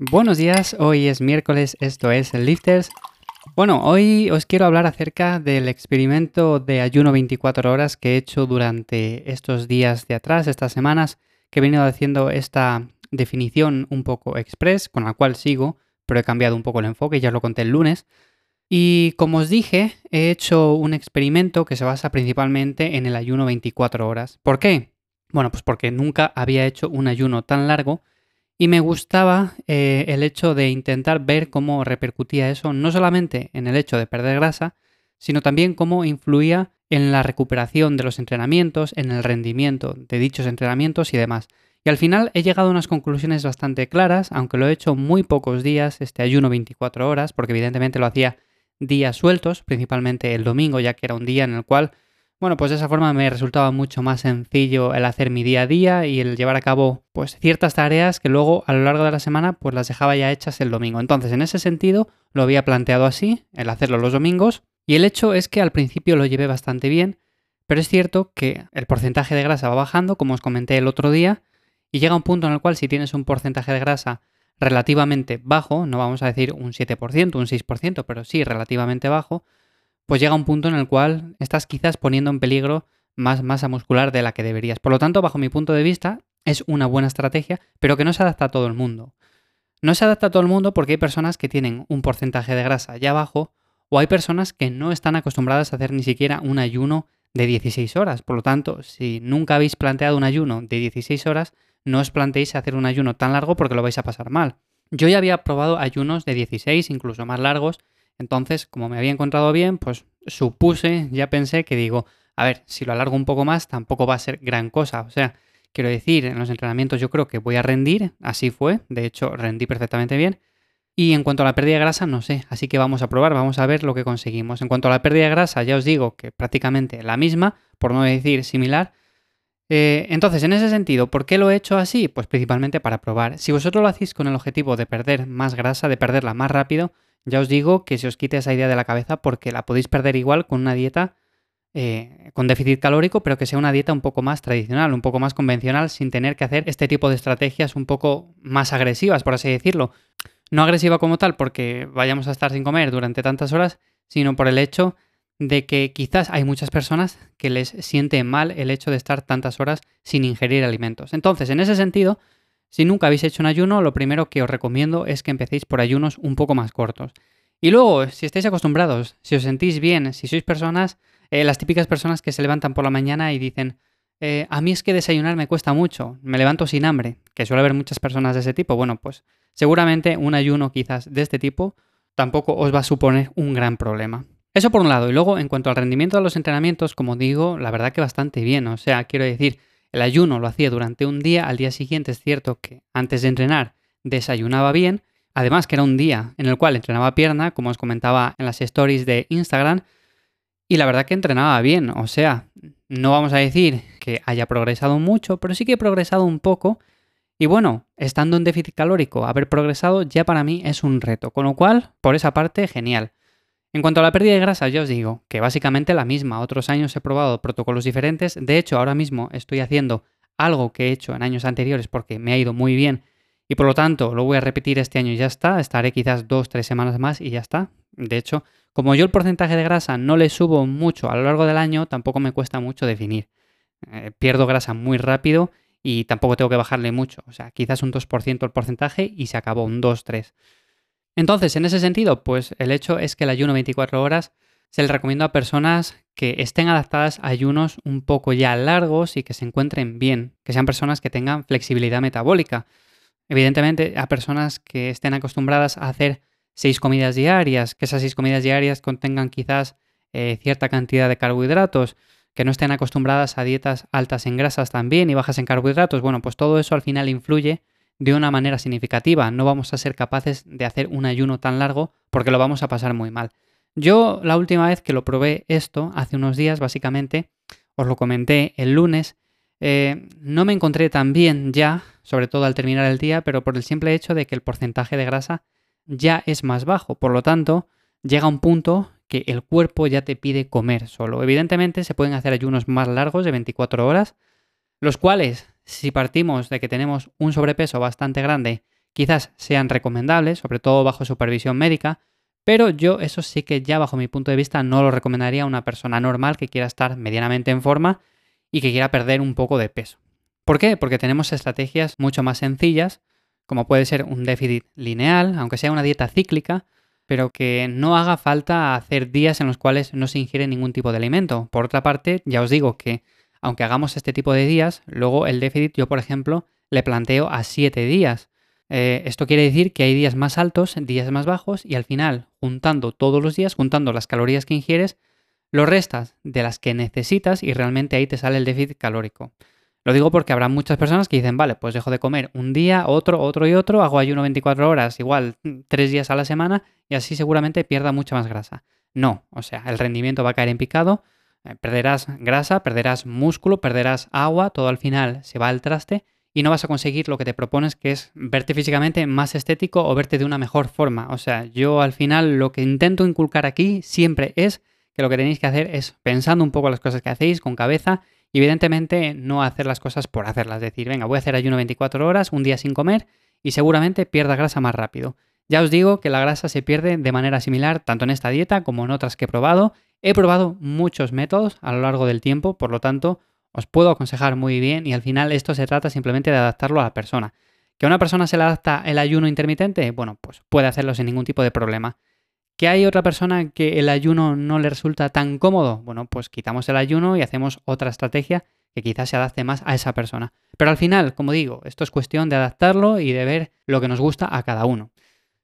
Buenos días, hoy es miércoles, esto es Lifters. Bueno, hoy os quiero hablar acerca del experimento de ayuno 24 horas que he hecho durante estos días de atrás, estas semanas, que he venido haciendo esta definición un poco express, con la cual sigo, pero he cambiado un poco el enfoque, ya os lo conté el lunes. Y como os dije, he hecho un experimento que se basa principalmente en el ayuno 24 horas. ¿Por qué? Bueno, pues porque nunca había hecho un ayuno tan largo y me gustaba eh, el hecho de intentar ver cómo repercutía eso, no solamente en el hecho de perder grasa, sino también cómo influía en la recuperación de los entrenamientos, en el rendimiento de dichos entrenamientos y demás. Y al final he llegado a unas conclusiones bastante claras, aunque lo he hecho muy pocos días, este ayuno 24 horas, porque evidentemente lo hacía días sueltos, principalmente el domingo, ya que era un día en el cual bueno, pues de esa forma me resultaba mucho más sencillo el hacer mi día a día y el llevar a cabo pues ciertas tareas que luego a lo largo de la semana pues las dejaba ya hechas el domingo. Entonces, en ese sentido lo había planteado así, el hacerlo los domingos, y el hecho es que al principio lo llevé bastante bien, pero es cierto que el porcentaje de grasa va bajando, como os comenté el otro día, y llega un punto en el cual si tienes un porcentaje de grasa relativamente bajo, no vamos a decir un 7%, un 6%, pero sí relativamente bajo, pues llega un punto en el cual estás quizás poniendo en peligro más masa muscular de la que deberías. Por lo tanto, bajo mi punto de vista, es una buena estrategia, pero que no se adapta a todo el mundo. No se adapta a todo el mundo porque hay personas que tienen un porcentaje de grasa ya bajo o hay personas que no están acostumbradas a hacer ni siquiera un ayuno de 16 horas. Por lo tanto, si nunca habéis planteado un ayuno de 16 horas, no os planteéis hacer un ayuno tan largo porque lo vais a pasar mal. Yo ya había probado ayunos de 16, incluso más largos, entonces, como me había encontrado bien, pues supuse, ya pensé que digo, a ver, si lo alargo un poco más, tampoco va a ser gran cosa. O sea, quiero decir, en los entrenamientos yo creo que voy a rendir, así fue, de hecho rendí perfectamente bien. Y en cuanto a la pérdida de grasa, no sé, así que vamos a probar, vamos a ver lo que conseguimos. En cuanto a la pérdida de grasa, ya os digo que prácticamente la misma, por no decir similar. Eh, entonces, en ese sentido, ¿por qué lo he hecho así? Pues principalmente para probar. Si vosotros lo hacéis con el objetivo de perder más grasa, de perderla más rápido, ya os digo que se os quite esa idea de la cabeza porque la podéis perder igual con una dieta eh, con déficit calórico, pero que sea una dieta un poco más tradicional, un poco más convencional, sin tener que hacer este tipo de estrategias un poco más agresivas, por así decirlo. No agresiva como tal porque vayamos a estar sin comer durante tantas horas, sino por el hecho de que quizás hay muchas personas que les siente mal el hecho de estar tantas horas sin ingerir alimentos. Entonces, en ese sentido, si nunca habéis hecho un ayuno, lo primero que os recomiendo es que empecéis por ayunos un poco más cortos. Y luego, si estáis acostumbrados, si os sentís bien, si sois personas, eh, las típicas personas que se levantan por la mañana y dicen, eh, a mí es que desayunar me cuesta mucho, me levanto sin hambre, que suele haber muchas personas de ese tipo, bueno, pues seguramente un ayuno quizás de este tipo tampoco os va a suponer un gran problema. Eso por un lado, y luego en cuanto al rendimiento de los entrenamientos, como digo, la verdad que bastante bien, o sea, quiero decir, el ayuno lo hacía durante un día, al día siguiente es cierto que antes de entrenar desayunaba bien, además que era un día en el cual entrenaba pierna, como os comentaba en las stories de Instagram, y la verdad que entrenaba bien, o sea, no vamos a decir que haya progresado mucho, pero sí que he progresado un poco. Y bueno, estando en déficit calórico, haber progresado ya para mí es un reto, con lo cual, por esa parte, genial. En cuanto a la pérdida de grasa, yo os digo que básicamente la misma. Otros años he probado protocolos diferentes. De hecho, ahora mismo estoy haciendo algo que he hecho en años anteriores porque me ha ido muy bien y por lo tanto lo voy a repetir este año y ya está. Estaré quizás dos, tres semanas más y ya está. De hecho, como yo el porcentaje de grasa no le subo mucho a lo largo del año, tampoco me cuesta mucho definir. Eh, pierdo grasa muy rápido y tampoco tengo que bajarle mucho. O sea, quizás un 2% el porcentaje y se acabó un 2-3%. Entonces, en ese sentido, pues el hecho es que el ayuno 24 horas se le recomienda a personas que estén adaptadas a ayunos un poco ya largos y que se encuentren bien, que sean personas que tengan flexibilidad metabólica. Evidentemente, a personas que estén acostumbradas a hacer seis comidas diarias, que esas seis comidas diarias contengan quizás eh, cierta cantidad de carbohidratos, que no estén acostumbradas a dietas altas en grasas también y bajas en carbohidratos, bueno, pues todo eso al final influye de una manera significativa. No vamos a ser capaces de hacer un ayuno tan largo porque lo vamos a pasar muy mal. Yo la última vez que lo probé esto, hace unos días básicamente, os lo comenté el lunes, eh, no me encontré tan bien ya, sobre todo al terminar el día, pero por el simple hecho de que el porcentaje de grasa ya es más bajo. Por lo tanto, llega un punto que el cuerpo ya te pide comer solo. Evidentemente se pueden hacer ayunos más largos de 24 horas, los cuales si partimos de que tenemos un sobrepeso bastante grande, quizás sean recomendables, sobre todo bajo supervisión médica, pero yo eso sí que ya bajo mi punto de vista no lo recomendaría a una persona normal que quiera estar medianamente en forma y que quiera perder un poco de peso. ¿Por qué? Porque tenemos estrategias mucho más sencillas, como puede ser un déficit lineal, aunque sea una dieta cíclica, pero que no haga falta hacer días en los cuales no se ingiere ningún tipo de alimento. Por otra parte, ya os digo que aunque hagamos este tipo de días, luego el déficit yo, por ejemplo, le planteo a 7 días. Eh, esto quiere decir que hay días más altos, días más bajos y al final, juntando todos los días, juntando las calorías que ingieres, lo restas de las que necesitas y realmente ahí te sale el déficit calórico. Lo digo porque habrá muchas personas que dicen, vale, pues dejo de comer un día, otro, otro y otro, hago ayuno 24 horas, igual tres días a la semana y así seguramente pierda mucha más grasa. No, o sea, el rendimiento va a caer en picado, perderás grasa, perderás músculo, perderás agua, todo al final se va al traste y no vas a conseguir lo que te propones, que es verte físicamente más estético o verte de una mejor forma. O sea, yo al final lo que intento inculcar aquí siempre es que lo que tenéis que hacer es pensando un poco las cosas que hacéis con cabeza y evidentemente no hacer las cosas por hacerlas. Decir, venga, voy a hacer ayuno 24 horas, un día sin comer y seguramente pierda grasa más rápido. Ya os digo que la grasa se pierde de manera similar tanto en esta dieta como en otras que he probado. He probado muchos métodos a lo largo del tiempo, por lo tanto, os puedo aconsejar muy bien y al final esto se trata simplemente de adaptarlo a la persona. ¿Que a una persona se le adapta el ayuno intermitente? Bueno, pues puede hacerlo sin ningún tipo de problema. ¿Que hay otra persona que el ayuno no le resulta tan cómodo? Bueno, pues quitamos el ayuno y hacemos otra estrategia que quizás se adapte más a esa persona. Pero al final, como digo, esto es cuestión de adaptarlo y de ver lo que nos gusta a cada uno.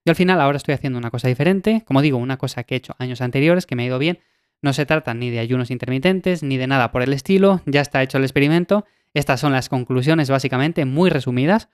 Yo al final ahora estoy haciendo una cosa diferente, como digo, una cosa que he hecho años anteriores que me ha ido bien, no se trata ni de ayunos intermitentes ni de nada por el estilo, ya está hecho el experimento. Estas son las conclusiones básicamente muy resumidas.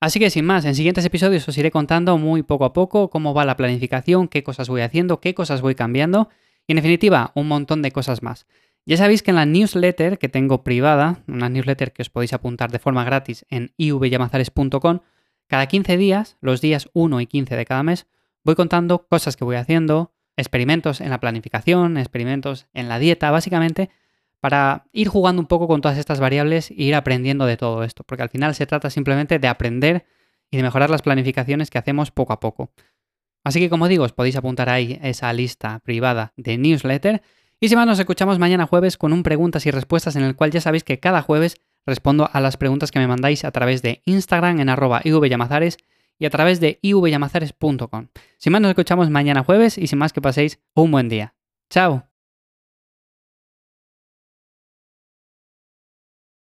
Así que sin más, en siguientes episodios os iré contando muy poco a poco cómo va la planificación, qué cosas voy haciendo, qué cosas voy cambiando y en definitiva un montón de cosas más. Ya sabéis que en la newsletter que tengo privada, una newsletter que os podéis apuntar de forma gratis en ivyamazares.com, cada 15 días, los días 1 y 15 de cada mes, voy contando cosas que voy haciendo, experimentos en la planificación, experimentos en la dieta, básicamente para ir jugando un poco con todas estas variables e ir aprendiendo de todo esto, porque al final se trata simplemente de aprender y de mejorar las planificaciones que hacemos poco a poco. Así que como digo, os podéis apuntar ahí esa lista privada de newsletter y si más nos escuchamos mañana jueves con un preguntas y respuestas en el cual ya sabéis que cada jueves respondo a las preguntas que me mandáis a través de Instagram en arroba y a través de ivyamazares.com. Sin más, nos escuchamos mañana jueves y sin más que paséis un buen día. ¡Chao!